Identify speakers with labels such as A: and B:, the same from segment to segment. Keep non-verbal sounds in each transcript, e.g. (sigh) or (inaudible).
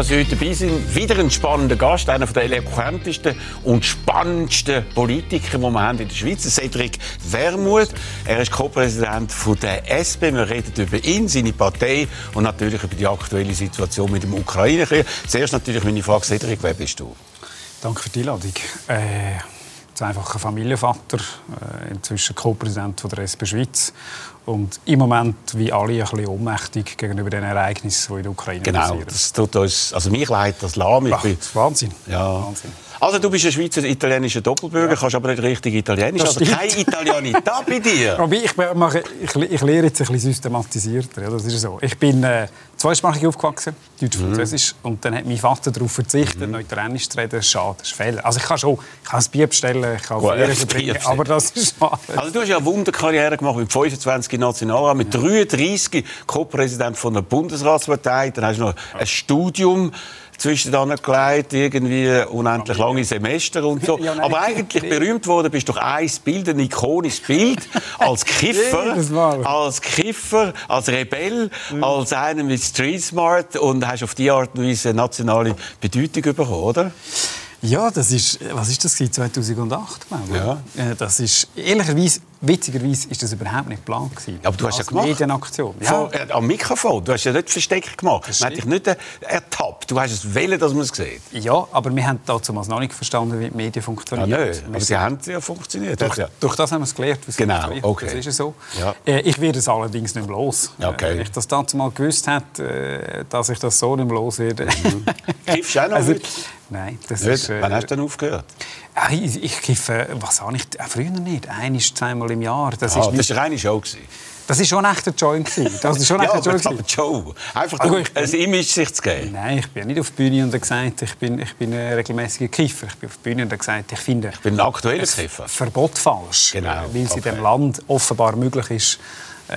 A: dass Sie heute dabei sind. Wieder ein spannender Gast, einer der eloquentesten und spannendsten Politiker, die wir haben in der Schweiz, Cedric Wermuth. Er ist Co-Präsident der SP. Wir reden über ihn, seine Partei und natürlich über die aktuelle Situation mit dem Ukraine-Krieg. Zuerst natürlich meine Frage, Cedric, wer bist du?
B: Danke für die Einladung. Äh einfacher Familienvater, äh, inzwischen Co-Präsident der SP Schweiz und im Moment wie alle ein bisschen ohnmächtig gegenüber den Ereignissen, die in der Ukraine
A: genau, passieren. Genau, das tut uns, also mich leidet das lahm.
B: Ach, das Wahnsinn.
A: Ja. Wahnsinn. Also du bist ein Schweizer italienischer Doppelbürger, ja. kannst aber nicht richtig Italienisch. Das also kein Italianità bei dir. (laughs)
B: Robby, ich, mache, ich, ich lehre jetzt ein bisschen systematisierter. Ja, das ist so. Ich bin äh, zweisprachig aufgewachsen, Deutsch-Französisch. Mhm. Und dann hat mein Vater darauf verzichtet, mhm. Italienisch zu reden. Schade, das ist Fehler. Also ich kann schon, ich kann ein Bier bestellen, ich kann Bier bringen, aber das ist schade.
A: Also du hast ja eine Wunderkarriere gemacht mit 25 Nationalrat, mit ja. 33 Co-Präsident von der Bundesratspartei. Dann hast du noch ein Studium zwischendurch gelegt, irgendwie unendlich lange Semester und so. (laughs) Ja, Aber eigentlich berühmt worden bist du durch ein Bild, ein ikonisches Bild, (laughs) als Kiffer, als Kiffer, als Rebell, mhm. als einer mit Street Smart und hast auf die Art und Weise nationale Bedeutung bekommen, oder?
B: Ja, das ist, was ist das 2008, glaube ich. Ja. Äh, das ist, ehrlicherweise, witzigerweise ist das überhaupt nicht geplant gewesen.
A: Aber du hast ja gemacht.
B: Medienaktion.
A: Ja. Vor, äh, am Mikrofon. Du hast ja nicht versteckt gemacht. Man hat dich nicht äh, ertappt. Du hast es wählen, dass man es sieht.
B: Ja, aber wir haben damals noch nicht verstanden, wie die Medien funktionieren. Ja,
A: nö, aber sie haben ja funktioniert.
B: Durch,
A: ja.
B: durch das haben wir es gelernt.
A: Genau, okay.
B: Das ist so. Ja. Äh, ich werde es allerdings nicht mehr los.
A: Okay.
B: Wenn ich das damals mal gewusst hätte, dass ich das so nicht mehr los werde.
A: Mhm. Kiffst du auch noch (laughs) also,
B: Nein,
A: das nicht? ist... Äh, Wann hast du denn aufgehört?
B: Ich, ich kiffe, was habe ich, früher nicht, ein, zweimal im Jahr.
A: Das, ah, ist nicht... das war eine Show.
B: Das war schon echt ein Joint. Das ist schon
A: ja, aber Joint. Aber Joe. Einfach also, ein Image sich zu geben.
B: Nein, ich bin nicht auf die Bühne und habe gesagt, ich bin, ich bin ein regelmäßiger Kiffer. Ich bin auf die Bühne und gesagt, ich finde...
A: Ich bin ein aktueller Kiffer.
B: Verbot falsch.
A: Genau.
B: Weil es okay. in diesem Land offenbar möglich ist, äh,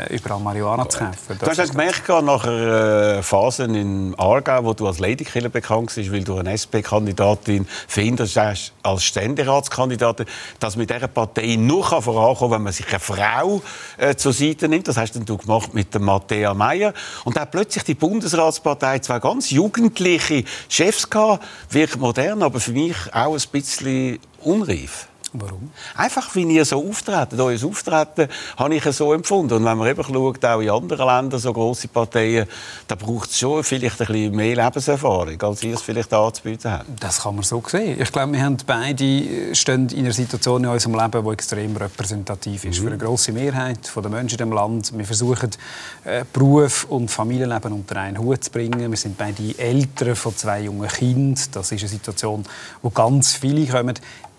B: überall Marihuana zu kaufen.
A: Du hast das gemerkt, nach einer äh, Phase in Aargau, wo du als Ladykiller bekannt bist, weil du eine SP-Kandidatin findest als Ständeratskandidatin, dass mit dieser Partei nur vorankommen kann, wenn man sich eine Frau äh, zur Seite nimmt. Das hast du gemacht mit der Matthäa Meyer. Und dann plötzlich die Bundesratspartei zwei ganz jugendliche Chefs gehabt, wirklich modern, aber für mich auch ein bisschen unreif.
B: Warum?
A: Einfach, wie ihr so auftreten. Euer Auftreten habe ich so empfunden. Und wenn man eben schaut, auch in anderen Ländern, so grosse Parteien, da braucht es schon vielleicht ein bisschen mehr Lebenserfahrung, als ihr es vielleicht anzubieten habt.
B: Das kann man so sehen. Ich glaube, wir haben beide stehen in einer Situation in unserem Leben, die extrem repräsentativ ist. Mhm. Für eine grosse Mehrheit der Menschen in diesem Land. Wir versuchen, äh, Beruf und Familienleben unter einen Hut zu bringen. Wir sind beide Eltern von zwei jungen Kindern. Das ist eine Situation, wo ganz viele kommen.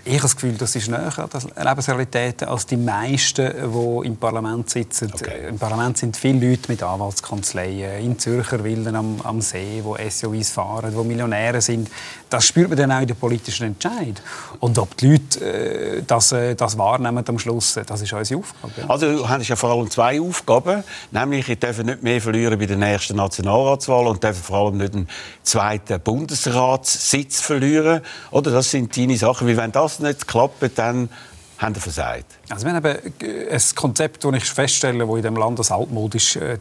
B: Ich habe das Gefühl, das ist näher an der Lebensrealität als die meisten, die im Parlament sitzen. Okay. Im Parlament sind viele Leute mit Anwaltskanzleien, in Zürcher Wilden am, am See, die SUVs fahren, die Millionäre sind. Das spürt man dann auch in den politischen Entscheid. Und ob die Leute äh, das, äh, das wahrnehmen am Schluss, das ist unsere Aufgabe.
A: Also du hast ja vor allem zwei Aufgaben. Nämlich, ich darf nicht mehr verlieren bei der nächsten Nationalratswahl und darf vor allem nicht einen zweiten Bundesratssitz verlieren. Oder das sind deine Sachen. Wie wenn das das nicht klappt, dann haben sie versagt.
B: Also wir haben ein Konzept, das ich feststelle, das in diesem Land als altmodisch äh,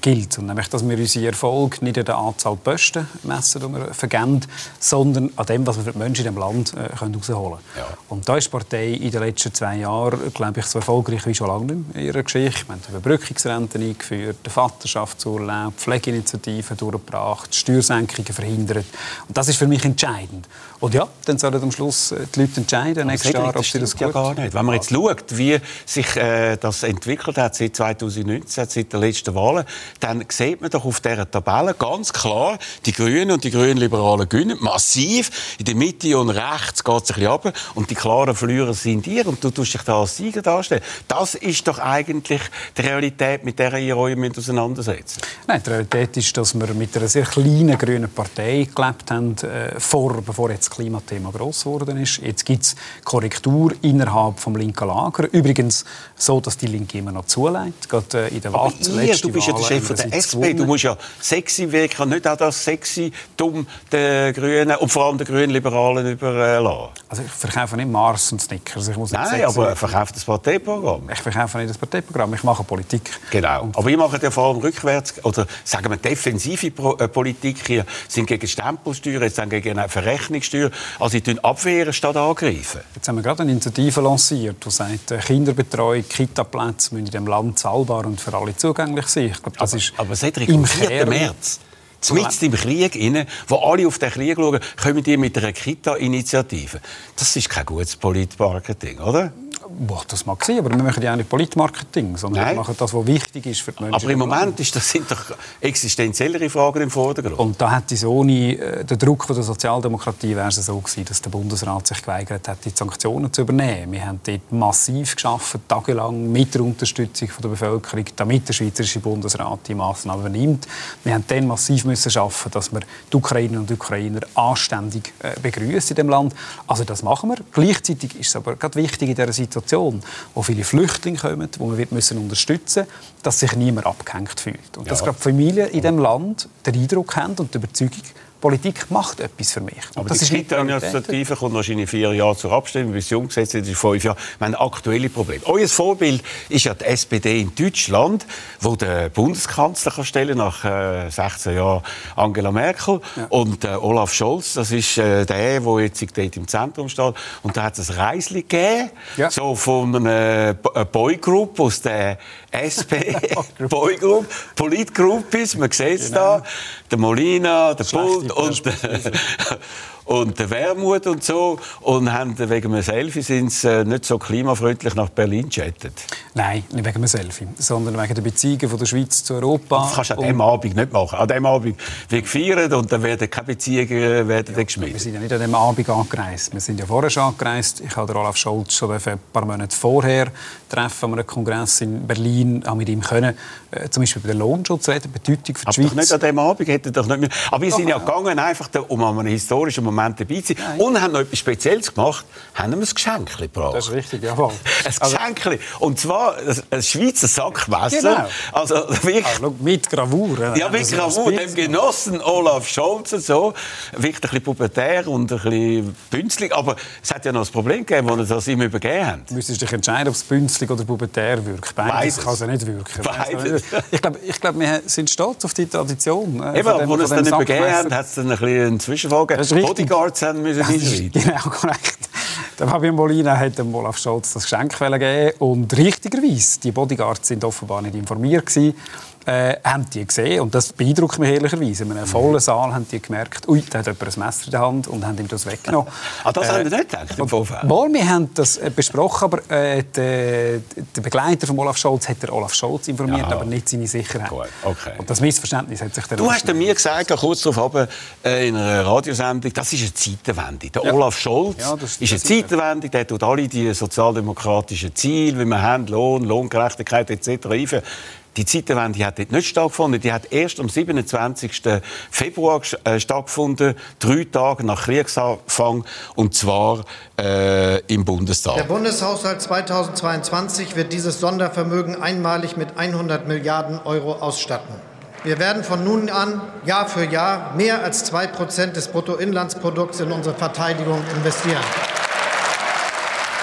B: gilt. Und nämlich, dass wir unseren Erfolg nicht an der Anzahl Posten messen, die wir vergeben, sondern an dem, was wir für die Menschen in diesem Land äh, können herausholen können. Ja. Und da ist die Partei in den letzten zwei Jahren, glaube ich, so erfolgreich wie schon lange in ihrer Geschichte. Wir haben die Überbrückungsrente eingeführt, den Vaterschaftsurlaub, Pflegeinitiativen durchgebracht, Steuersenkungen verhindert. Und das ist für mich entscheidend. Und ja, dann sollen am Schluss äh, die Leute entscheiden, nächstes Jahr, ob sie das gut
A: ja gar nicht. Wenn man jetzt schaut, schaut, wie sich äh, das entwickelt hat seit 2019, seit den letzten Wahlen, dann sieht man doch auf dieser Tabelle ganz klar, die Grünen und die Grünen-Liberalen gewinnen massiv. In der Mitte und rechts geht es ein bisschen runter. Und die klaren Verlierer sind ihr. Und du tust dich da als Sieger darstellen. Das ist doch eigentlich die Realität, mit der ihr euch auseinandersetzt.
B: Nein, die Realität ist, dass wir mit einer sehr kleinen grünen Partei gelebt haben, äh, vor, bevor jetzt das Klimathema gross geworden ist. Jetzt gibt es Korrektur innerhalb des linken Lager. Übrigens so, dass die Linke immer noch zulässt, gerade äh, in der Wahl.
A: Du bist ja der Chef von der SP, du musst ja sexy wirken, nicht auch das sexy dumm den Grünen und vor allem den Grünen Liberalen überlassen.
B: Also ich verkaufe nicht Mars und Snickers. Ich
A: muss Nein, aber er verkauft das Parteiprogramm.
B: Ich verkaufe nicht das Parteiprogramm, ich mache Politik.
A: Genau, und aber ich mache ja vor allem rückwärts, oder sagen wir defensive äh, Politik hier, sind gegen Stempelsteuer, jetzt sind gegen eine Verrechnungssteuer. Also sie abwehren statt angreifen.
B: Jetzt haben wir gerade eine Initiative lanciert, die sagt, äh, Kinderbetreuung, Kitaplätze müssen in diesem Land zahlbar und für alle zugänglich sein. Ich
A: glaube, das aber, ist aber Cedric, im 4. März Mitten im Krieg, rein, wo alle auf den Krieg schauen, kommen die mit einer Kita-Initiative. Das ist kein gutes Politmarketing, oder?
B: Boah, das mag sein, aber wir machen ja auch nicht Politmarketing, sondern Nein. wir machen das, was wichtig ist für die Menschen.
A: Aber im Moment ist das sind doch existenziellere Fragen im Vordergrund.
B: Und da hat es ohne äh, den Druck von der Sozialdemokratie wäre es so gewesen, dass der Bundesrat sich geweigert hat, die Sanktionen zu übernehmen. Wir haben dort massiv geschafft, tagelang mit der Unterstützung von der Bevölkerung, damit der Schweizerische Bundesrat die Maßnahmen übernimmt. Wir haben dann massiv müssen schaffen, dass wir die Ukrainerinnen und Ukrainer anständig äh, begrüßen in dem Land. Also das machen wir. Gleichzeitig ist es aber gerade wichtig in dieser Situation Situation, wo viele Flüchtlinge kommen, wo man müssen unterstützen müssen, dass sich niemand abgehängt fühlt. Und ja. dass gerade Familien in diesem Land den Eindruck haben und die Überzeugung, Politik macht etwas für mich.
A: Aber das die Kita-Initiative kommt wahrscheinlich vier Jahre zur Abstimmung, bis sie umgesetzt ist, fünf Jahre. Wir haben aktuelle Probleme. Euer Vorbild ist ja die SPD in Deutschland, wo der Bundeskanzler kann stellen nach äh, 16 Jahren Angela Merkel ja. und äh, Olaf Scholz, das ist äh, der, der jetzt dort im Zentrum steht. Und da hat es ein Reisli gegeben, ja. so von einer äh, Boygroup aus der SP, (laughs) Boygroup, Politgroup ist, man sieht es genau. da, der Molina, der Bult und, und der Wermut und so und haben wegen einem Selfie sind sie äh, nicht so klimafreundlich nach Berlin jettet.
B: Nein, nicht wegen einem Selfie, sondern wegen der Beziehungen von der Schweiz zu Europa.
A: Das kannst du an diesem Abend nicht machen. An diesem Abend wird gefeiert und dann werden keine Beziehungen werden ja, geschmiedet.
B: Wir sind ja nicht an diesem Abend angereist. Wir sind ja vorher schon angereist. Ich habe Olaf Scholz schon ein paar Monate vorher treffen an einem Kongress in Berlin auch mit ihm können, äh, zum Beispiel über den Lohnschutz reden, Bedeutung für die
A: Aber
B: Schweiz.
A: Doch nicht an diesem Abend hätte doch nicht mehr. Aber wir sind ja, ja gegangen, einfach um an einem historischen Moment dabei sein. Nein. Und haben noch etwas Spezielles gemacht, haben wir ein Geschenk gebracht.
B: Das ist richtig, jawohl. (laughs)
A: ein also, Geschenk. Und zwar ein Schweizer Sackmesser. Genau. Also, wirklich,
B: also, mit Gravur.
A: Ja, mit also, Gravur. Dem Genossen Olaf Scholz so. Wirklich ein bisschen pubertär und ein bisschen bünzlig. Aber es hat ja noch ein Problem gegeben, als wir das ihm übergeben haben.
B: Du müsstest dich entscheiden, ob es bünzlig oder pubertär wirkt. Beides, Beides. kann es ja nicht wirken. Beides. Ich glaube, ich glaub, wir sind stolz auf die Tradition.
A: Äh, Eben, aber als es dann übergeben haben, hat es dann ein bisschen einen Zwischenfall gegeben. Bodyguards haben müssen
B: einschreiten. Genau, korrekt. Der Fabian Molina hat dem Olaf Scholz das Geschenk gegeben und richtigerweise, die Bodyguards sind offenbar nicht informiert gewesen äh, haben die gesehen, und das beeindruckt mich ehrlicherweise, in einem vollen Saal haben die gemerkt, ui, da hat jemand ein Messer in der Hand und haben ihm das weggenommen. (laughs)
A: ah, das äh, haben Sie nicht gedacht im
B: Vorfeld? Wohl, wir haben das äh, besprochen, aber äh, der, der, Begleiter von Olaf Scholz hat der Olaf Scholz informiert, ja. aber nicht seine Sicherheit. Gut, okay. Und das Missverständnis hat sich
A: der Du hast mir gesagt, kurz darauf äh, in einer Radiosendung, das ist eine Zeitenwende. Der ja. Olaf Scholz ja, ist, ist eine Zeitenwende, der tut alle die sozialdemokratischen Ziele, wie wir haben, Lohn, Lohngerechtigkeit etc. Die Zeitenwende hat dort nicht stattgefunden. Die hat erst am 27. Februar äh, stattgefunden, drei Tage nach Kriegsanfang, und zwar äh, im Bundestag.
C: Der Bundeshaushalt 2022 wird dieses Sondervermögen einmalig mit 100 Milliarden Euro ausstatten. Wir werden von nun an Jahr für Jahr mehr als zwei Prozent des Bruttoinlandsprodukts in unsere Verteidigung investieren.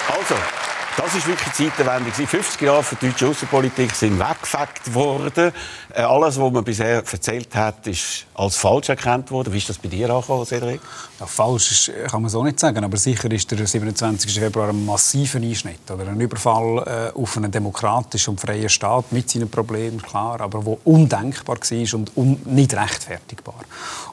A: Also, das ist wirklich Zeitenwende. 50 Jahre für die deutsche Außenpolitik sind weggefegt worden. Äh, alles, was man bisher erzählt hat, ist als falsch erkannt worden. Wie ist das bei dir angekommen, Cedric?
B: Ja, falsch kann man so nicht sagen, aber sicher ist der 27. Februar ein massiver Einschnitt oder ein Überfall äh, auf einen demokratischen und freien Staat mit seinen Problemen, klar, aber wo undenkbar war und un nicht rechtfertigbar.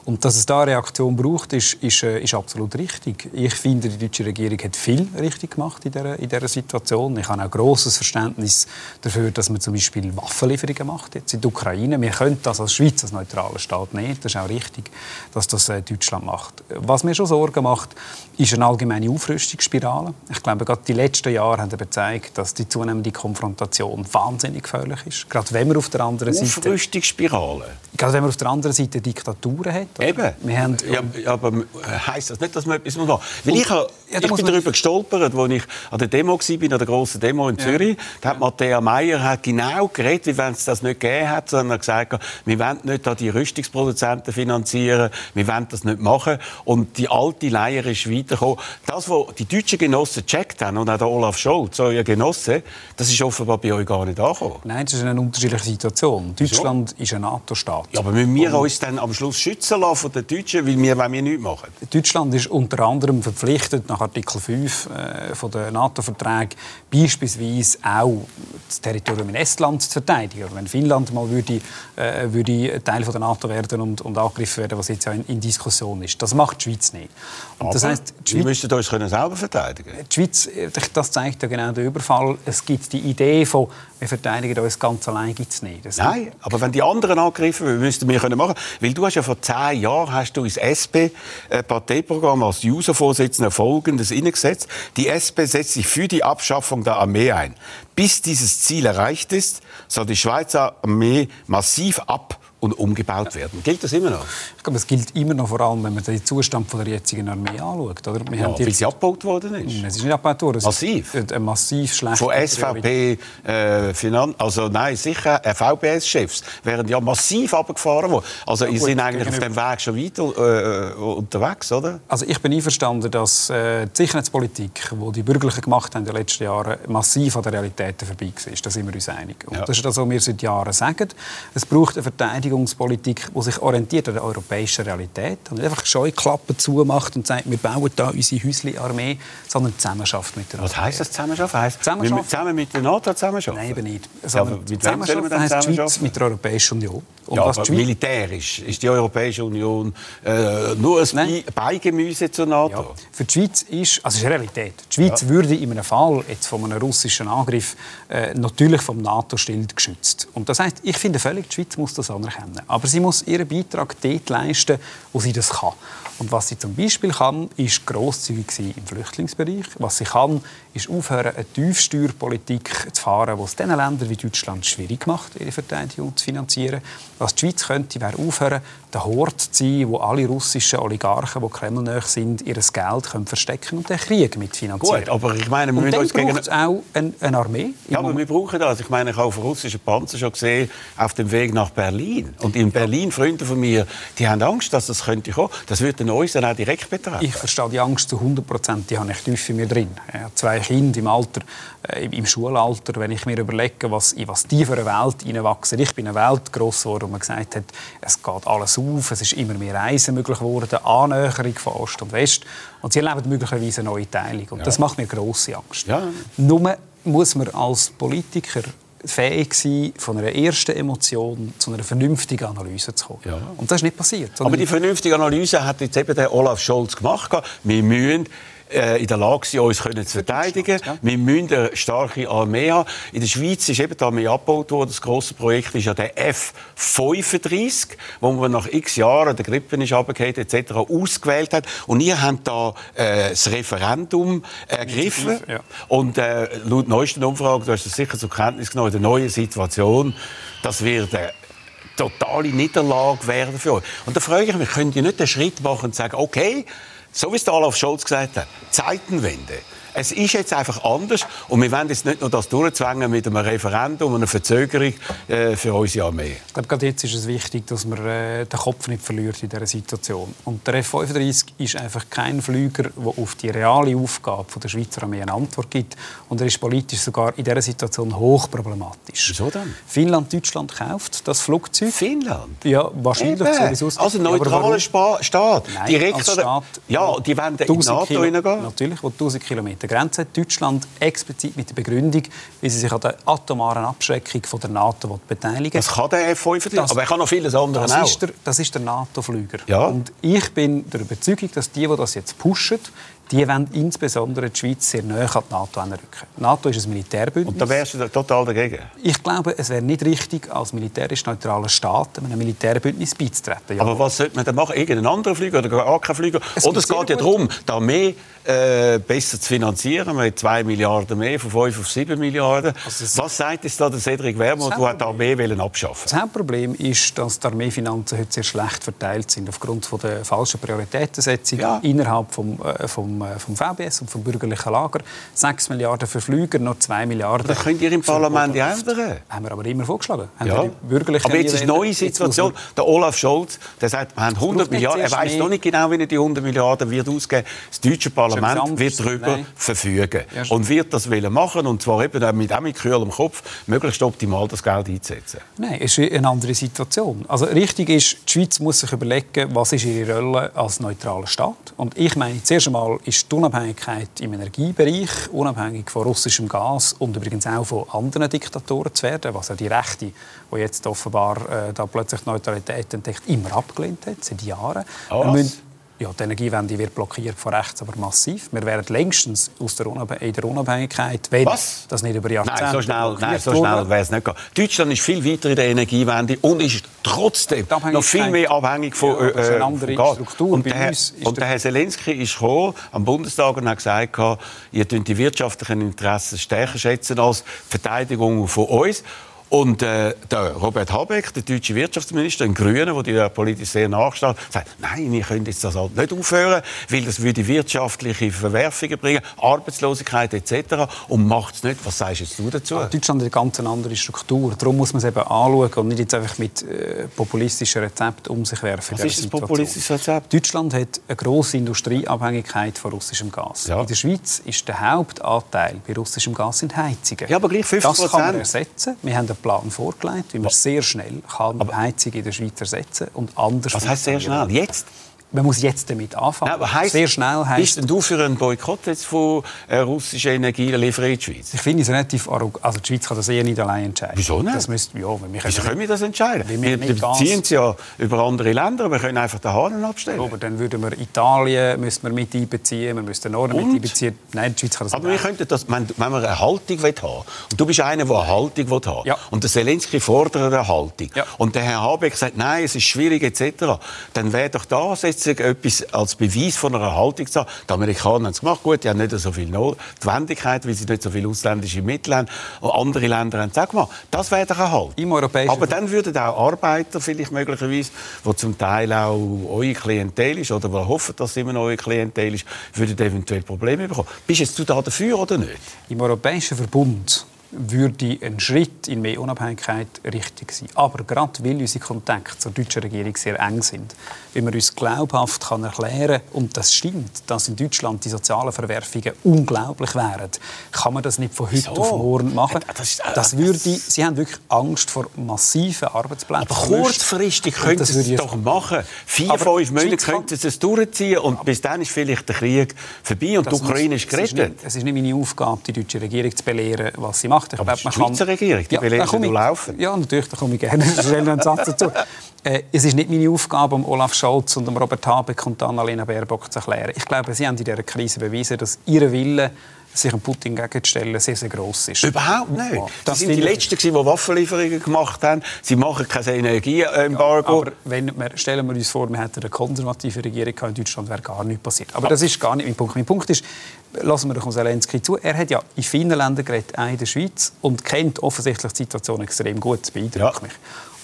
B: Und dass es da eine Reaktion braucht, ist, ist, äh, ist absolut richtig. Ich finde, die deutsche Regierung hat viel richtig gemacht in dieser, in dieser Situation. Ich habe auch großes Verständnis dafür, dass man zum Beispiel Waffenlieferungen macht jetzt in die Ukraine. Wir können das als Schweiz, als neutraler Staat nicht. Das ist auch richtig, dass das äh, Deutschland macht. Was mir schon Sorgen macht, ist eine allgemeine Aufrüstungsspirale. Ich glaube, gerade die letzten Jahre haben gezeigt, dass die zunehmende Konfrontation wahnsinnig gefährlich ist. Gerade wenn man auf der anderen Seite
A: Aufrüstungsspirale.
B: Gerade wenn man auf der anderen Seite Diktaturen hat
A: Eben. Wir haben, ja, aber heisst das nicht, dass man etwas machen Weil ich, ha, ja, ich bin darüber gestolpert, als ich an der Demo war, an der grossen Demo in Zürich. Ja. Da hat Matthäa Meier hat genau geredet, wie wenn es das nicht gegeben hat, sondern hat gesagt, wir wollen nicht die Rüstungsproduzenten finanzieren, wir wollen das nicht machen. Und die alte Leier ist weitergekommen. Das, was die deutschen Genossen gecheckt haben, und auch der Olaf Scholz, euer Genosse, das ist offenbar bei euch gar nicht angekommen.
B: Nein, das ist eine unterschiedliche Situation. Deutschland so. ist ein NATO-Staat.
A: Ja, aber müssen wir und uns dann am Schluss schützen lassen von den Deutschen, weil wir, wenn wir nichts machen?
B: Deutschland ist unter anderem verpflichtet, nach Artikel 5 äh, von der NATO-Verträge beispielsweise auch das Territorium in Estland zu verteidigen. Wenn Finnland mal würde, äh, würde Teil von der NATO werden und, und angegriffen werden, was jetzt ja in, in Diskussion ist. Das macht die Schweiz nicht.
A: Und das heisst, wir müssten uns selber verteidigen.
B: Die Schweiz, äh, das zeigt ja genau der Überfall. Es gibt die Idee von wir verteidigen uns ganz allein gibt es nicht.
A: Das Nein, aber wenn die anderen angegriffen werden, müssten wir können machen. Weil du hast ja vor zehn Jahren hast du ins SP-Parteiprogramm als User-Vorsitzender Folgendes eingesetzt. Die SP setzt sich für die Abschaffung der Armee ein. Bis dieses Ziel erreicht ist, soll die Schweizer Armee massiv ab und umgebaut werden. Gilt das immer noch?
B: Glaube, es gilt immer noch, vor allem, wenn man den Zustand von der jetzigen Armee anschaut. Oder?
A: Wir ja, haben weil sie abgebaut worden ist.
B: Es ist nicht abgebaut worden.
A: Massiv?
B: Ein massiv schlecht.
A: Von SVP, äh, Finan also nein, sicher, äh, VBS-Chefs wären ja massiv abgefahren worden. Also ja, gut, sind eigentlich auf dem Weg schon weiter äh, unterwegs, oder?
B: Also ich bin einverstanden, dass äh, die Sicherheitspolitik, die die Bürgerlichen gemacht haben in den letzten Jahren, massiv an der Realität vorbei war. Da sind wir uns einig. Und ja. das ist das, was wir seit Jahren sagen. Es braucht eine Verteidigung Verteidigungspolitik, die sich orientiert an der europäischen Realität und nicht einfach Scheuklappen zumacht und sagt, wir bauen da unsere Häusli-Armee, sondern Zusammenarbeit mit der
A: Was heisst das Zusammenarbeit? Zusammenarbeiten? zusammen mit der NATO zusammenarbeiten?
B: Nein, eben nicht. Sondern ja, Zusammenarbeit heisst die Schweiz mit der Europäischen Union.
A: Und ja, aber militärisch ist die Europäische Union äh, nur ein Nein. Beigemüse zur NATO? Ja.
B: Für die Schweiz ist, also ist Realität. Die Schweiz ja. würde in einem Fall jetzt von einem russischen Angriff äh, natürlich vom NATO-Schild geschützt. Und das heißt, ich finde völlig, die Schweiz muss das anerkennen. Aber sie muss ihren Beitrag dort leisten, wo sie das kann. Und was sie zum Beispiel kann, ist grosszügig sein im Flüchtlingsbereich. Was sie kann, ist aufhören, eine Tiefsteuerpolitik zu fahren, die es diesen Ländern wie Deutschland schwierig macht, ihre Verteidigung zu finanzieren. Was die Schweiz könnte, wäre aufhören, der Hort zu sein, wo alle russischen Oligarchen, die kremlnäher sind, ihr Geld können verstecken und den Krieg mitfinanzieren.
A: Gut, aber ich meine, wir
B: müssen uns gegen... auch eine, eine Armee.
A: Ja, aber wir brauchen das. Ich meine, ich habe auf russischen Panzer schon gesehen, auf dem Weg nach Berlin. Und in Berlin, Freunde von mir, die haben Angst, dass das könnte kommen. Das würde uns dann auch direkt betreffen.
B: Ich verstehe die Angst zu 100 Prozent. Die habe ich tief in mir drin. Zwei Kinder im Alter, äh, im Schulalter. Wenn ich mir überlege, was, in was die für eine Welt hineinwachsen. Ich bin in eine Welt gross geworden, wo man gesagt hat, es geht alles auf, es ist immer mehr Reisen möglich geworden, Annäherung von Ost und West. Und sie erleben möglicherweise eine neue Teilung. Und ja. das macht mir grosse Angst. Ja. Nur muss man als Politiker fähig sein, von einer ersten Emotion zu einer vernünftigen Analyse zu kommen. Ja. Und das ist nicht passiert.
A: Aber die vernünftige Analyse hat jetzt eben der Olaf Scholz gemacht. Wir müssen in der Lage sind, uns können zu verteidigen. Wir müssen eine starke Armee haben. In der Schweiz ist eben die Armee abgebaut worden. Das grosse Projekt ist ja der F-35, wo man nach x Jahren, der Grippen ist runtergefallen, etc., ausgewählt hat. Und ihr habt da äh, das Referendum ergriffen. Ja. Und äh, laut neuesten Umfragen, du hast das sicher zur Kenntnis genommen, in der neuen Situation, das wird eine totale Niederlage werden für euch. Und da frage ich mich, könnt ihr nicht den Schritt machen und sagen, okay, so wie es der Olaf Scholz gesagt hat, Zeitenwende. Es ist jetzt einfach anders und wir wollen jetzt nicht nur das durchzwängen mit einem Referendum und einer Verzögerung äh, für unsere Armee.
B: Ich glaube, gerade jetzt ist es wichtig, dass man äh, den Kopf nicht verliert in dieser Situation. Und der F-35 ist einfach kein Flüger, der auf die reale Aufgabe der Schweizer Armee eine Antwort gibt. Und er ist politisch sogar in dieser Situation hochproblematisch.
A: Wieso denn?
B: Finnland, Deutschland kauft das Flugzeug.
A: Finnland?
B: Ja, wahrscheinlich
A: sowieso. Also ein neutraler Staat.
B: Nein, Direkt als Staat.
A: Ja, die wollen in die NATO Kilo, reingehen.
B: Natürlich, wo 1000 Kilometer der Grenze Deutschland explizit mit der Begründung, wie sie sich an der atomaren Abschreckung von der NATO beteiligen
A: Das kann der F-35, aber er kann noch vieles anderes
B: das
A: auch.
B: Ist der, das ist der NATO-Flüger.
A: Ja.
B: Und ich bin der Überzeugung, dass die, die das jetzt pushen, die wollen insbesondere die Schweiz sehr nahe an die NATO rücken. Die NATO ist ein Militärbündnis.
A: Und da wärst du total dagegen?
B: Ich glaube, es wäre nicht richtig, als militärisch neutraler Staat einem Militärbündnis beizutreten.
A: Ja. Aber was sollte man dann machen? Irgendeinen anderen Flieger oder gar keinen Flieger? Es oder es geht ja darum, die Armee äh, besser zu finanzieren. Wir haben 2 Milliarden mehr, von 5 auf 7 Milliarden. Also was sagt jetzt da der Cedric Wermuth, der die Armee abschaffen
B: Das Hauptproblem ist, dass die Armeefinanzen heute sehr schlecht verteilt sind, aufgrund von der falschen Prioritätensetzung ja. innerhalb vom, äh, vom, äh, vom VBS und vom bürgerlichen Lager. 6 Milliarden für Flüger, noch 2 Milliarden.
A: Das könnt ihr im Parlament ändern.
B: Haben wir aber immer vorgeschlagen.
A: Ja. Aber jetzt ist eine neue Situation. Der Olaf Scholz der sagt, wir haben 100 Milliarden. Er weiß noch nicht genau, wie er die 100 Milliarden wird ausgeben. Das deutsche Parlament wird darüber Nein. verfügen ja, und wird das machen und zwar eben mit auch mit kühlem Kopf möglichst optimal das Geld einzusetzen.
B: Nein, es ist eine andere Situation. Also richtig ist, die Schweiz muss sich überlegen, was ist ihre Rolle als neutraler Staat. Und ich meine, zuerst einmal ist die Unabhängigkeit im Energiebereich, unabhängig von russischem Gas und übrigens auch von anderen Diktatoren zu werden, was ja die Rechte, die jetzt offenbar äh, da plötzlich Neutralität entdeckt, immer abgelehnt hat, seit Jahren.
A: Oh,
B: ja, die Energiewende wird blockiert von rechts, aber massiv. Wir wären längstens aus der in der Unabhängigkeit, wenn
A: Was?
B: das nicht über Jahrzehnte
A: Nein, so schnell, nein, so schnell wäre es nicht gegangen. Deutschland ist viel weiter in der Energiewende und ist trotzdem noch viel mehr abhängig von, ja,
B: äh, eine andere
A: von
B: Struktur.
A: Und, der, und der Herr Zelensky ist gekommen, am Bundestag und hat gesagt, ihr die wirtschaftlichen Interessen stärker schätzen als die Verteidigung von uns. Und äh, der Robert Habeck, der deutsche Wirtschaftsminister, ein Grüner, der dir politisch sehr nachsteht, sagt, nein, wir können jetzt das halt nicht aufhören, weil das würde wirtschaftliche Verwerfungen bringen, Arbeitslosigkeit etc. Und macht es nicht. Was sagst jetzt du dazu? Ja,
B: Deutschland hat eine ganz andere Struktur. Darum muss man es eben anschauen und nicht jetzt einfach mit äh, populistischen Rezepten um sich werfen.
A: Was ist das populistische Rezept?
B: Deutschland hat eine grosse Industrieabhängigkeit von russischem Gas. Ja. In der Schweiz ist der Hauptanteil bei russischem Gas sind Heizungen.
A: Ja, aber gleich 50
B: Das kann man ersetzen. Wir haben Plan vorgelegt, wie man sehr schnell kann die Heizung in der Schweiz ersetzen kann und anders
A: Was heißt sehr schnell? Jetzt?
B: Man muss jetzt damit anfangen.
A: Nein, heisst, Sehr schnell heißt. Bist denn du für einen Boykott jetzt von äh, russischer Energielieferung in die Schweiz?
B: Ich finde es relativ arrogant. Also die Schweiz kann das eher nicht allein entscheiden.
A: Wieso nicht?
B: Das müsst, ja, wir
A: Wieso können wir das entscheiden? Wir, wir beziehen es ja über andere Länder. Wir können einfach den Hahn abstellen.
B: aber dann würden wir Italien müssen wir mit einbeziehen, wir müssten Norden mit einbeziehen. Nein, die Schweiz kann das
A: Aber wir könnten das, wenn, wenn wir eine Haltung haben und du bist einer, der eine Haltung haben
B: ja.
A: und der Zelensky fordert eine Haltung ja. und der Herr Habeck sagt, nein, es ist schwierig etc., dann wäre doch das jetzt etwas als Beweis von einer Haltung zu haben. Die Amerikaner haben es gemacht. Gut, die haben nicht so viel Notwendigkeit, weil sie nicht so viele ausländische Mittel haben. Und andere Länder haben es auch gemacht. Das wäre doch eine Haltung. Aber dann würden auch Arbeiter vielleicht möglicherweise, die zum Teil auch eure Klientel ist oder die hoffen, dass es immer noch eure Klientel ist, würden eventuell Probleme bekommen. Bist du da dafür oder nicht?
B: Im Europäischen Verbund würde ein Schritt in mehr Unabhängigkeit richtig sein. Aber gerade weil unsere Kontakte zur deutschen Regierung sehr eng sind, wenn man uns glaubhaft kann erklären und das stimmt, dass in Deutschland die sozialen Verwerfungen unglaublich wären, kann man das nicht von heute so. auf morgen machen. Das, äh, das würde, Sie haben wirklich Angst vor massiven Arbeitsplätzen.
A: Aber kurzfristig könnten Sie es doch machen. Vier, aber fünf Monate könnten Sie es durchziehen und bis dann ist vielleicht der Krieg vorbei und die Ukraine ist gerettet.
B: Es ist, nicht, meine Aufgabe, die deutsche Regierung zu belehren, was sie macht.
A: Ich aber glaube, man kann... Regierung, die ja, belehren du laufen.
B: Ja, natürlich, da komme ich gerne schnell einen Satz dazu. Äh, es ist nicht meine Aufgabe, um Olaf Scholz und um Robert Habeck und Annalena Baerbock zu erklären. Ich glaube, sie haben in dieser Krise bewiesen, dass ihr Wille sich einem Putin gegenzustellen, sehr, sehr gross ist.
A: Überhaupt nicht. Ja, das sind die Letzten, die Waffenlieferungen gemacht haben. Sie machen kein Energieembargo.
B: Ja, aber wenn wir, stellen wir uns vor, wir hätten eine konservative Regierung in Deutschland, wäre gar nichts passiert. Aber das ist gar nicht mein Punkt. Mein Punkt ist, lassen wir doch Zelensky zu. Er hat ja in vielen Ländern geredet, auch in der Schweiz, und kennt offensichtlich die Situation extrem gut. Das beeindruckt ja. mich.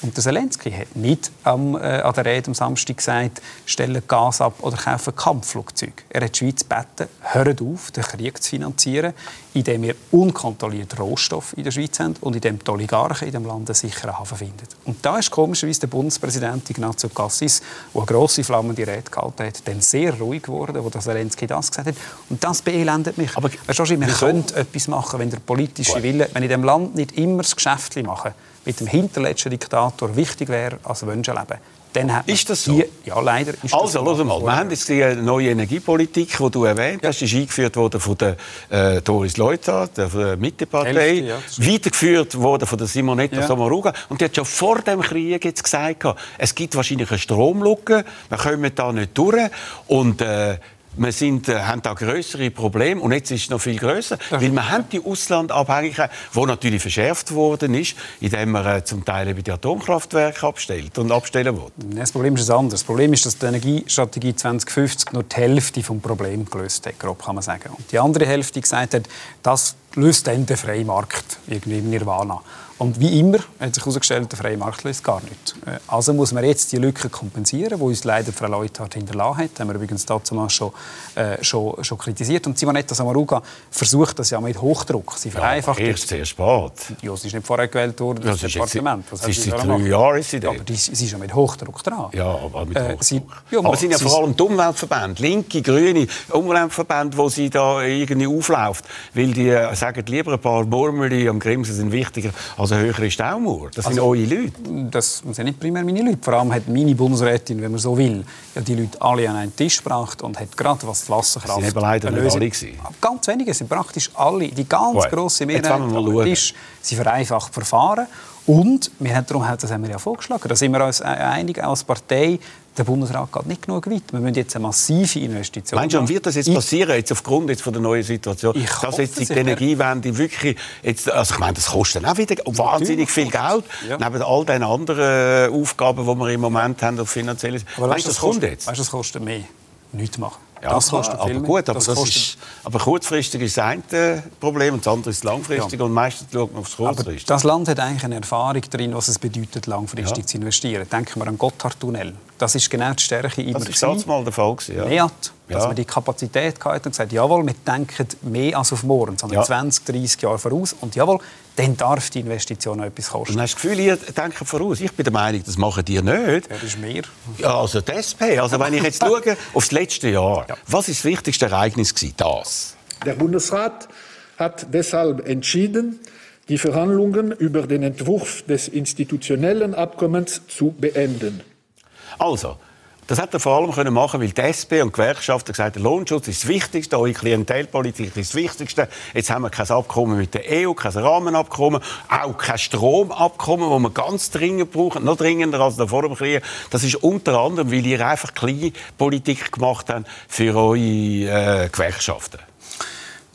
B: Und der Zelensky hat nicht ähm, äh, an der Rede am Samstag gesagt, stellen Gas ab oder kaufen Kampfflugzeuge. Er hat die Schweiz gebeten, hört auf, den Krieg zu finanzieren, indem wir unkontrolliert Rohstoff in der Schweiz haben und indem die Oligarchen in dem Land einen sicheren Hafen finden. Und da ist komischerweise der Bundespräsident Ignazio Cassis, der eine grosse flammende Rede gehalten hat, dann sehr ruhig geworden, wo der Zelensky das gesagt hat. Und das beelendet mich. Aber weißt du, wir können etwas machen, wenn der politische Wille, wenn in dem Land nicht immer das Geschäft machen, mit dem hinterletzten Diktator wichtig wäre als Menschenleben.
A: Dann hat ist das so?
B: Die, ja, leider ist
A: also, das so. mal. Wir haben jetzt die neue Energiepolitik, die du erwähnt hast, ist eingeführt worden von der äh, Doris Leuthard, der Mittepartei, ja, weitergeführt worden von der Simonetta ja. Sommaruga. Und die hat schon vor dem Krieg jetzt gesagt, es gibt wahrscheinlich eine Stromlücke, wir kommen da nicht durch. Und äh, wir sind, äh, haben da größere Probleme und jetzt ist es noch viel größer, weil wir haben die Auslandabhängigkeit, die natürlich verschärft worden ist, indem man äh, zum Teil eben die Atomkraftwerke abstellt und abstellen will.
B: Das Problem ist ein anderes. Das Problem ist, dass die Energiestrategie 2050 nur die Hälfte des Problems gelöst hat, grob kann man sagen. Und die andere Hälfte gesagt hat, das löst dann der Freimarkt irgendwie im Nirvana. Und wie immer hat sich herausgestellt, der freie Markt löst gar nicht. Äh, also muss man jetzt die Lücke kompensieren, die uns leider Frau Leuthard hinterlassen hat. Das haben wir übrigens dazu mal schon, äh, schon, schon kritisiert. Und Simonetta Samaruga versucht das ja mit Hochdruck. Sie vereinfacht
A: ja, erst sehr spät.
B: Ja, sie ist nicht vorher gewählt worden,
A: das,
B: das Departement.
A: Was sie ist seit drei Jahren ist
B: sie ja, aber die, sie ist ja mit Hochdruck dran.
A: Ja, aber mit Hochdruck. Äh, sie, ja, aber es sind ja vor allem die Umweltverbände, linke, grüne Umweltverbände, wo sie da irgendwie aufläuft. Weil die äh, sagen lieber ein paar Murmeli am Grimsen sind wichtiger als höhere Staumauer. Amor. Das sind also, eure Leute.
B: Das sind nicht primär meine Leute. Vor allem hat meine Bundesrätin, wenn man so will, ja die Leute alle an einen Tisch gebracht und hat gerade was die Wasserkraft...
A: Sie sind leider nicht alle
B: gewesen. Ganz wenige sind praktisch alle. Die ganz grosse Mehrheit am Tisch. Sie vereinfacht Verfahren. Und wir haben darum, das haben wir ja vorgeschlagen, da sind wir uns einig als Partei, der Bundesrat geht nicht genug weit. Wir müssen jetzt eine massive Investition
A: Meinst du, wird das jetzt passieren, jetzt aufgrund jetzt von der neuen Situation? Ich dass jetzt die Energiewende wirklich... Jetzt, also ich meine, das kostet auch wieder wahnsinnig viel Geld, ja. neben all den anderen äh, Aufgaben, die wir im Moment haben, auf finanzielles...
B: Meinst du, das, das kommt jetzt? Weißt du, das kostet mehr. Nichts machen.
A: Ja, das kostet aber gut, aber, das das ist, aber kurzfristig ist das eine Problem und das andere ist langfristig ja. und meistens schaut man aufs kurzfristig.
B: das Land hat eigentlich eine Erfahrung darin, was es bedeutet, langfristig ja. zu investieren. Denken wir an Gotthardtunnel. Das ist genau die Stärke immer.
A: Das war mal der Fall. Ja.
B: NEAT, dass ja. man die Kapazität hatte und gesagt jawohl, wir denken mehr als auf morgen, sondern ja. 20, 30 Jahre voraus. Und jawohl, dann darf die Investition auch etwas kosten.
A: Und hast du das Gefühl, ihr denkt voraus? Ich bin der Meinung, das machen die nicht.
B: Ja, das ist mehr.
A: Ja, also die SP. Also wenn ich jetzt (laughs) schaue auf das letzte Jahr, ja. was ist das wichtigste Ereignis gewesen? Das.
D: Der Bundesrat hat deshalb entschieden, die Verhandlungen über den Entwurf des institutionellen Abkommens zu beenden.
A: Also, das hat er vor allem können machen, weil die SP und die Gewerkschaften gesagt haben, der Lohnschutz ist das Wichtigste, eure Klientelpolitik ist das Wichtigste. Jetzt haben wir kein Abkommen mit der EU, kein Rahmenabkommen, auch kein Stromabkommen, das wir ganz dringend brauchen, noch dringender als vor dem Krieg. Das ist unter anderem, weil ihr einfach Kleinpolitik gemacht habt für eure äh, Gewerkschaften.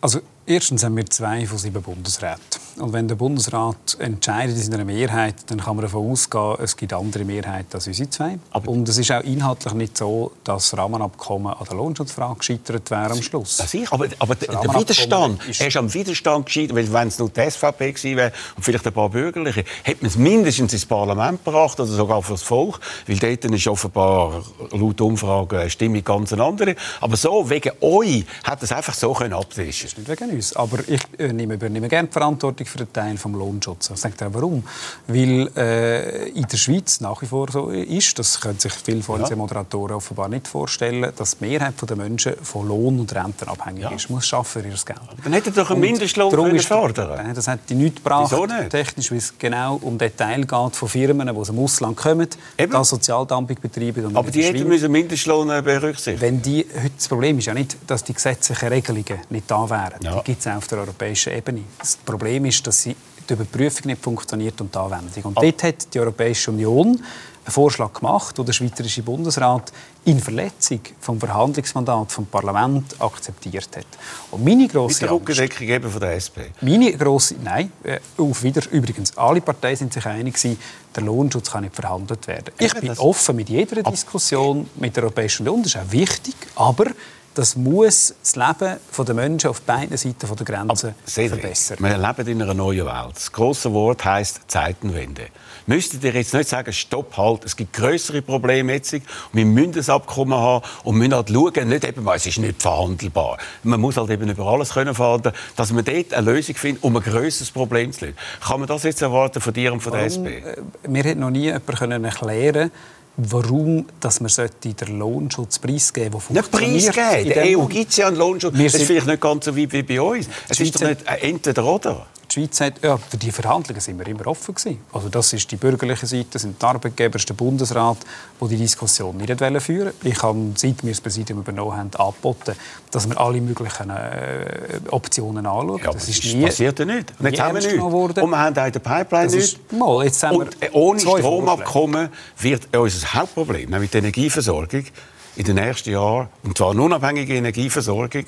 B: Also erstens haben wir zwei von sieben Bundesräten. Und wenn der Bundesrat entscheidet in seiner Mehrheit, dann kann man davon ausgehen, es gibt andere Mehrheiten als unsere zwei. Aber und es ist auch inhaltlich nicht so, dass das Rahmenabkommen an der Lohnschutzfrage gescheitert wäre am Schluss.
A: Das ich, aber, aber der Widerstand, ist er ist am Widerstand gescheitert, weil wenn es nur die SVP gewesen wäre und vielleicht ein paar Bürgerliche, hätte man es mindestens ins Parlament gebracht oder sogar für das Volk, weil dort ist offenbar laut Umfragen eine Stimme ganz andere. Aber so, wegen euch, hat es einfach so können abwischen.
B: Das ist nicht wegen uns, aber ich äh, nehme, übernehme gerne die Verantwortung für den Teil vom Lohnschutz. Ich sage warum? Weil äh, in der Schweiz nach wie vor so ist, das können sich viele von unseren ja. Moderatoren offenbar nicht vorstellen, dass die Mehrheit der Menschen von Lohn und Renten abhängig ja. ist. Muss für ihr Geld.
A: Dann hätte doch einen Mindestlohn können fordern
B: Das hat die nicht gebracht,
A: Wieso nicht?
B: technisch, weil es genau um den Teil geht von Firmen, die aus dem Ausland kommen, Eben. da Sozialdumping betreiben. Und
A: Aber die hätten müssen Mindestlohn äh, berücksichtigen.
B: Wenn die, heute das Problem ist ja nicht, dass die gesetzlichen Regelungen nicht da wären. Ja. Gibt es auch auf der europäischen Ebene. Das Problem ist, dass sie die Überprüfung nicht funktioniert und die Anwendung. Und oh. dort hat die Europäische Union einen Vorschlag gemacht, den der Schweizerische Bundesrat in Verletzung vom Verhandlungsmandat vom Parlament akzeptiert hat.
A: Und meine grosse Mit der Rückendeckung eben von der SP?
B: Meine grosse, nein, äh, auf wieder, übrigens, alle Parteien sind sich einig gewesen, der Lohnschutz kann nicht verhandelt werden. Ich bin offen mit jeder Diskussion mit der Europäischen Union, das ist auch wichtig, aber das muss das Leben der Menschen auf beiden Seiten der Grenze verbessern.
A: Wir leben in einer neuen Welt. Das große Wort heißt Zeitenwende. Müsstet ihr jetzt nicht sagen, stopp, halt, es gibt größere Probleme jetzt und wir müssen ein Abkommen haben und müssen halt schauen, nicht eben, es ist nicht verhandelbar. Man muss halt eben über alles können verhandeln, dass man dort eine Lösung findet, um ein grösseres Problem zu lösen. Kann man das jetzt erwarten von dir und von der SP?
B: Äh, mir hat noch nie jemand erklären warum dass man den Lohnschutz preisgeben sollte,
A: der funktioniert. Preisgeben? In der EU gibt es ja einen Lohnschutz. das ist vielleicht nicht ganz so weit wie bei uns. Es ist doch nicht entweder oder.
B: Die Schweiz hat, ja, für die Verhandlungen sind wir immer offen gewesen. Also das ist die bürgerliche Seite, das sind die Arbeitgeber, das ist der Bundesrat, die die Diskussion nicht führen wollen. Ich habe, seit wir das Präsidium übernommen haben, angeboten, dass wir alle möglichen äh, Optionen anschauen.
A: Ja, das ist nie, passiert ja nicht. Und jetzt haben wir nichts. Worden. Und wir haben auch der Pipeline nichts.
B: Mal, jetzt haben
A: Und ohne Stromabkommen wird unser Hauptproblem, nämlich die Energieversorgung, in den nächsten Jahren, und zwar eine unabhängige Energieversorgung,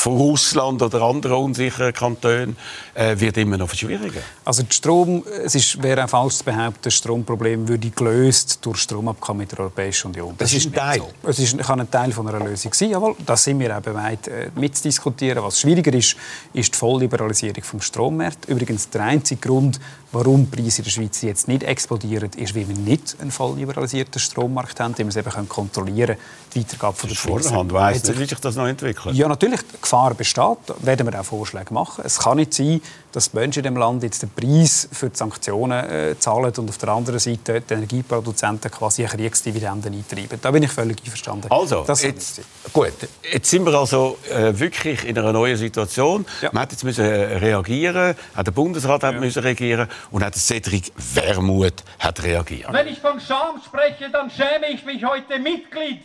A: von Russland oder anderen unsicheren Kantonen äh, wird immer noch schwieriger.
B: Also Strom, es ist, wäre auch falsch zu behaupten, das Stromproblem würde gelöst durch Stromabkommen mit der Europäischen Union.
A: Das, das ist ein Teil.
B: So. Es ist, kann ein Teil von einer Lösung sein, jawohl. Da sind wir auch bereit äh, mitzudiskutieren. Was schwieriger ist, ist die Vollliberalisierung des Strommarkts. Übrigens der einzige Grund, warum die Preise in der Schweiz jetzt nicht explodieren, ist, weil wir nicht einen voll liberalisierten Strommarkt haben, den wir eben kontrollieren können, die Weitergabe von der
A: Schweiz. Vorhand weiss nicht, wie sich das noch entwickelt.
B: Ja, natürlich. Die Gefahr besteht. Werden wir auch Vorschläge machen. Es kann nicht sein, dass die Menschen in dem Land jetzt den Preis für die Sanktionen äh, zahlen und auf der anderen Seite die Energieproduzenten quasi eine Kriegsdividende eintreiben. Da bin ich völlig einverstanden.
A: Also, jetzt, gut, jetzt sind wir also äh, wirklich in einer neuen Situation. Ja. Man hat jetzt müssen äh, reagieren, auch der Bundesrat hat ja. müssen reagieren und hat Cedric Wermuth hat reagiert.
E: Wenn ich von Scham spreche, dann schäme ich mich heute Mitglied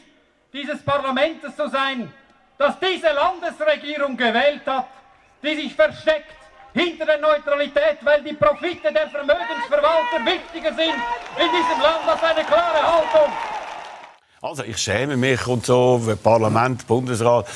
E: dieses Parlaments zu sein, das diese Landesregierung gewählt hat, die sich versteckt hinter der Neutralität, weil die Profite der Vermögensverwalter wichtiger sind in diesem Land als eine klare Haltung.
A: Also ich schäme mich und so, Parlament, Bundesrat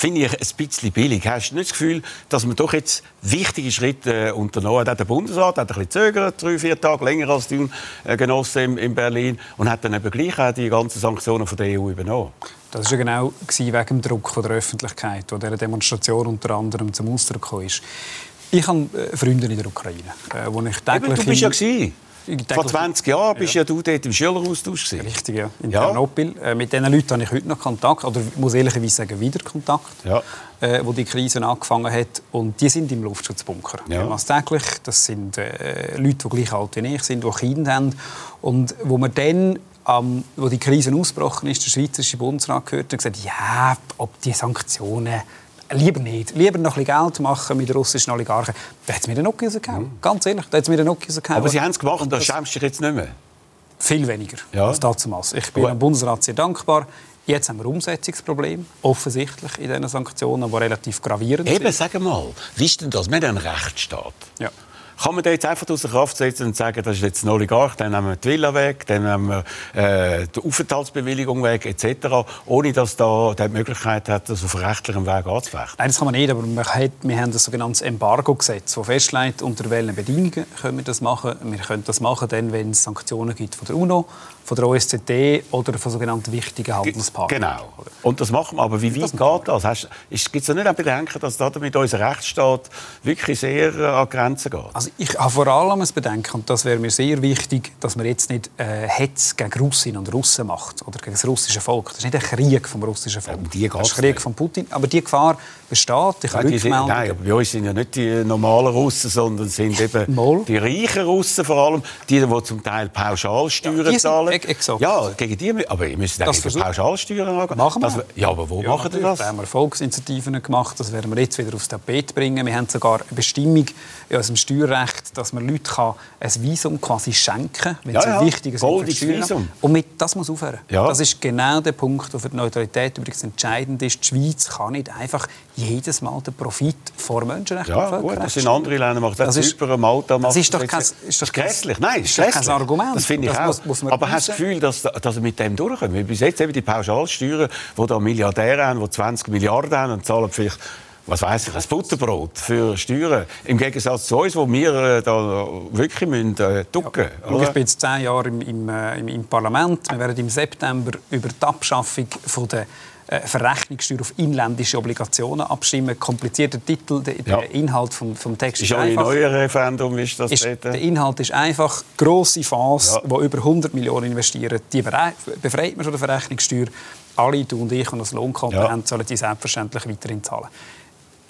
A: finde ich ein bisschen billig. Hast du nicht das Gefühl, dass man doch jetzt wichtige Schritte äh, unternommen hat? Der Bundesrat hat ein bisschen zögert, drei, vier Tage länger als die äh, Genossen in Berlin und hat dann eben gleich auch die ganzen Sanktionen von der EU übernommen.
B: Das war ja genau wegen dem Druck der Öffentlichkeit, der dieser Demonstration unter anderem zum Ausdruck kam. Ich habe äh, Freunde in der Ukraine, wo ich täglich...
A: Eben, du bist ja gewesen. Vor 20 Jahren bist ja. ja du dort im Schüleraustausch. Gewesen.
B: Richtig, ja. In ja. Ternopil. Äh, mit diesen Leuten habe ich heute noch Kontakt, oder ich muss ehrlicherweise sagen, wieder Kontakt, ja. äh, wo die Krise angefangen hat. Und die sind im Luftschutzbunker. Ja. Täglich. Das sind äh, Leute, die gleich alt wie ich sind, die Kinder haben. Und wo man dann ähm, wo die Krise ausgebrochen ist, der Schweizerische Bundesrat gehört und gesagt, ja, ob die Sanktionen lieber nicht. Lieber noch ein bisschen Geld machen mit russischen Oligarchen. Da hat es mir den Nokia rausgehauen. Mhm. Ganz ehrlich, da hat es mir den Nokia rausgehauen.
A: Aber Sie haben es gemacht und da schämst du dich jetzt nicht mehr?
B: Viel weniger ja. als damals. Ich bin dem Bundesrat sehr dankbar. Jetzt haben wir Umsetzungsprobleme, offensichtlich in diesen Sanktionen, die relativ gravierend
A: Eben, sind. Eben, sag mal, wie ist denn das? Wir haben einen Rechtsstaat. Ja. Kann man den jetzt einfach aus der Kraft setzen und sagen, das ist jetzt ein Oligarch, dann nehmen wir die Villa weg, dann nehmen wir äh, die Aufenthaltsbewilligung weg, etc., ohne dass da die Möglichkeit hat, das auf rechtlichem Weg anzufechten?
B: Nein, das kann man nicht, aber wir, hat, wir haben das sogenannte Embargo-Gesetz, das festlegt, unter welchen Bedingungen können wir das machen. Wir können das machen, dann, wenn es Sanktionen gibt von der UNO, von der OSZE oder von sogenannten wichtigen Handelspartnern.
A: Genau. Und das machen wir. Aber wie weit geht das? Gibt es da nicht ein Bedenken, dass damit unser Rechtsstaat wirklich sehr äh, an Grenzen geht?
B: Also ich habe vor allem ein Bedenken, und das wäre mir sehr wichtig, dass man jetzt nicht äh, Hetz gegen Russinnen und Russen macht oder gegen das russische Volk. Das ist nicht ein Krieg vom russischen Volk. Ja, um das ist ein Krieg von Putin. Aber die Gefahr besteht. Ich
A: habe sind, nein, aber bei uns sind ja nicht die normalen Russen, sondern sind eben Mal. die reichen Russen vor allem, die, die zum Teil Pauschalsteuern ja, zahlen. Exakt. Ja, gegen die, aber ihr müsst eigentlich die Pauschalsteuern angehen.
B: Machen wir. Das,
A: ja, aber wo ja, machen wir das?
B: Da haben wir Volksinitiativen gemacht, das werden wir jetzt wieder aufs Tapet bringen. Wir haben sogar eine Bestimmung in unserem Steuerrecht, dass man Leuten ein Visum quasi schenken kann, wenn ja, sie ja. wichtige
A: Goldiges Visum.
B: Und mit, das muss aufhören. Ja. Das ist genau der Punkt, der für die Neutralität übrigens entscheidend ist. Die Schweiz kann nicht einfach jedes Mal den Profit vor Menschenrechten
A: Ja, gut, das in anderen Ländern macht das, das Zypern, Malta
B: macht das. Ist doch kein,
A: ist doch grässlich. Nein, ist, ist kein Argument. Das finde ich das auch. Muss, muss Aber hast du das Gefühl, dass, dass er mit dem durchkommt? Weil bis jetzt eben die Pauschalsteuern, die da Milliardäre haben, die 20 Milliarden haben und zahlen vielleicht was weiß ich, ein Butterbrot für Steuern. Im Gegensatz zu uns, wo wir äh, da wirklich müssen, äh, ducken
B: ja. Ich bin jetzt zehn Jahre im, im, äh, im, im, Parlament. Wir werden im September über die Abschaffung von der Verrechnungssteuer auf inländische Obligationen abstimmen. Komplizierter Titel, der, ja. Inhalt vom, vom Text
A: ist, ist einfach. Neue Referendum ist das
B: ist, Der Inhalt ist einfach grosse Fonds, ja. die über 100 Millionen investieren. Die befreit man von der Verrechnungssteuer. Alle, du und ich, und als Lohnkonkurrent ja. sollen die selbstverständlich weiterhin zahlen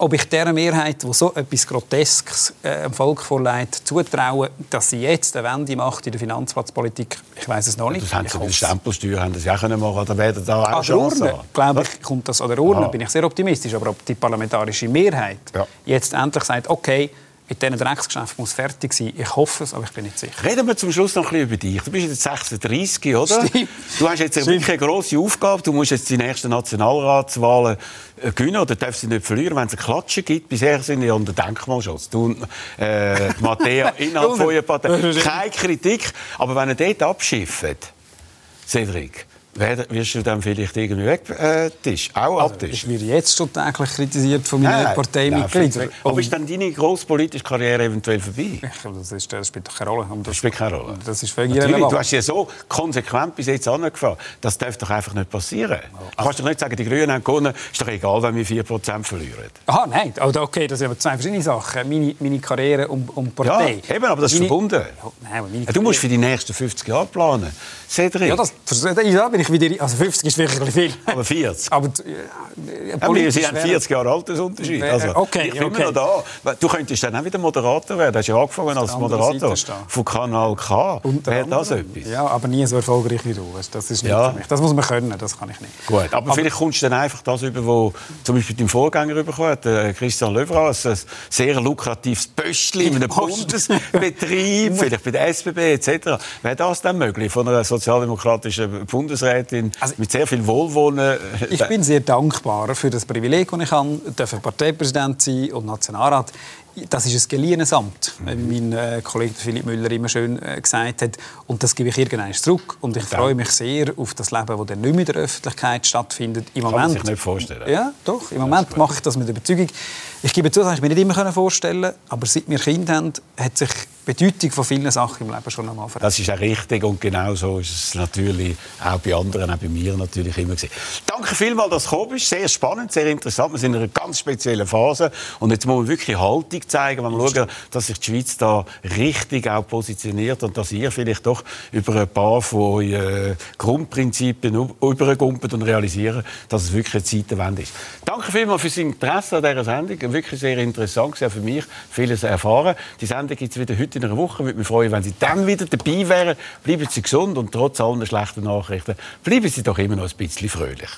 B: ob ich dieser Mehrheit, die so etwas Groteskes äh, dem Volk vorlegt, zutraue, dass sie jetzt eine Wende macht in der Finanzplatzpolitik, ich weiß es noch nicht.
A: Das haben sie mit der Stempelsteuer haben das ja können machen, oder werden da auch
B: Chancen Urne, glaube ich, kommt das an der Urne, ja. bin ich sehr optimistisch. Aber ob die parlamentarische Mehrheit ja. jetzt endlich sagt, okay, mit diesen Drecksgeschäften muss fertig sein. Ich hoffe es, aber ich bin nicht sicher.
A: Reden wir zum Schluss noch ein bisschen über dich. Du bist jetzt 36, oder? Stimmt. Du hast jetzt wirklich eine grosse Aufgabe. Du musst jetzt die nächsten Nationalratswahlen äh, gewinnen oder darfst sie nicht verlieren, wenn es eine Klatsche gibt. Bisher sind ja unter Denkmalschutz. Du äh, Matthäa (laughs) innerhalb von Partei. Keine Kritik. Aber wenn ihr dort abschifft, Cedric, wirst du dann vielleicht irgendwie wegtischen, äh, auch also, abtischen?
B: Ich werde jetzt schon täglich kritisiert von meinen Parteimitgliedern.
A: Aber ist dann deine grosse politische Karriere eventuell vorbei?
B: das, ist, das spielt doch keine Rolle.
A: Das, das spielt keine Rolle.
B: Das ist völlig Natürlich,
A: du hast ja so konsequent bis jetzt angefahren. Das darf doch einfach nicht passieren. Du kannst doch nicht sagen, die Grünen haben gewonnen, ist doch egal, wenn wir 4% verlieren.
B: Aha, nein, okay, das sind aber zwei verschiedene Sachen. Meine, meine Karriere und, und Partei.
A: Ja, eben, aber das ist meine... verbunden. Nein, du musst für die nächsten 50 Jahre planen. Cedric.
B: Ja, das, ja, bin ich wieder, also 50 ist wirklich viel.
A: Aber 40.
B: Aber,
A: ja, wir sind 40 Jahre Altersunterschied. Also,
B: okay,
A: ich bin
B: okay.
A: immer noch da. Du könntest dann auch wieder Moderator werden. Du hast ja angefangen als Moderator von Kanal K. Wäre das etwas?
B: Ja, aber nie so erfolgreich wie du. Das ist nicht ja. für mich. Das muss man können, das kann ich nicht.
A: Gut, aber, aber vielleicht kommst du dann einfach das über, wo zum Beispiel dein Vorgänger überkommen hat, Christian Löwras, ein sehr lukratives Pöstchen in einem Bundesbetrieb, (laughs) vielleicht bei der SBB etc. Wäre das dann möglich von einer sozialdemokratischen Bundesrätin also, mit sehr viel Wohlwohnen?
B: Ich bin sehr dankbar für das Privileg, das ich habe, Parteipräsident sein und Nationalrat das ist ein geliehenes Amt, wie mein äh, Kollege Philipp Müller immer schön äh, gesagt hat. Und das gebe ich irgendwann zurück. Und ich freue mich sehr auf das Leben, das dann nicht mehr in der Öffentlichkeit stattfindet.
A: Im Kann Moment, man sich nicht vorstellen.
B: Ja, doch. Im Moment mache ich das mit Überzeugung. Ich gebe zu, dass ich mir nicht immer vorstellen aber seit wir Kind haben, hat sich Bedeutung von vielen Sachen im Leben schon einmal verändert.
A: Das ist auch richtig und genau so ist es natürlich auch bei anderen, auch bei mir natürlich immer gesehen. Danke vielmals, dass du gekommen bist. Sehr spannend, sehr interessant. Wir sind in einer ganz speziellen Phase und jetzt muss man wirklich Haltung zeigen, wenn wir schauen, dass sich die Schweiz da richtig auch positioniert und dass ihr vielleicht doch über ein paar von euren Grundprinzipien übergumpelt und realisieren, dass es wirklich eine Zeitenwende ist. Danke vielmals für das Interesse an dieser Sendung wirklich sehr interessant gewesen, für mich vieles erfahren. Die Sendung gibt es wieder heute in einer Woche. Würde mich freuen, wenn Sie dann wieder dabei wären. Bleiben Sie gesund und trotz allen schlechten Nachrichten bleiben Sie doch immer noch ein bisschen fröhlich.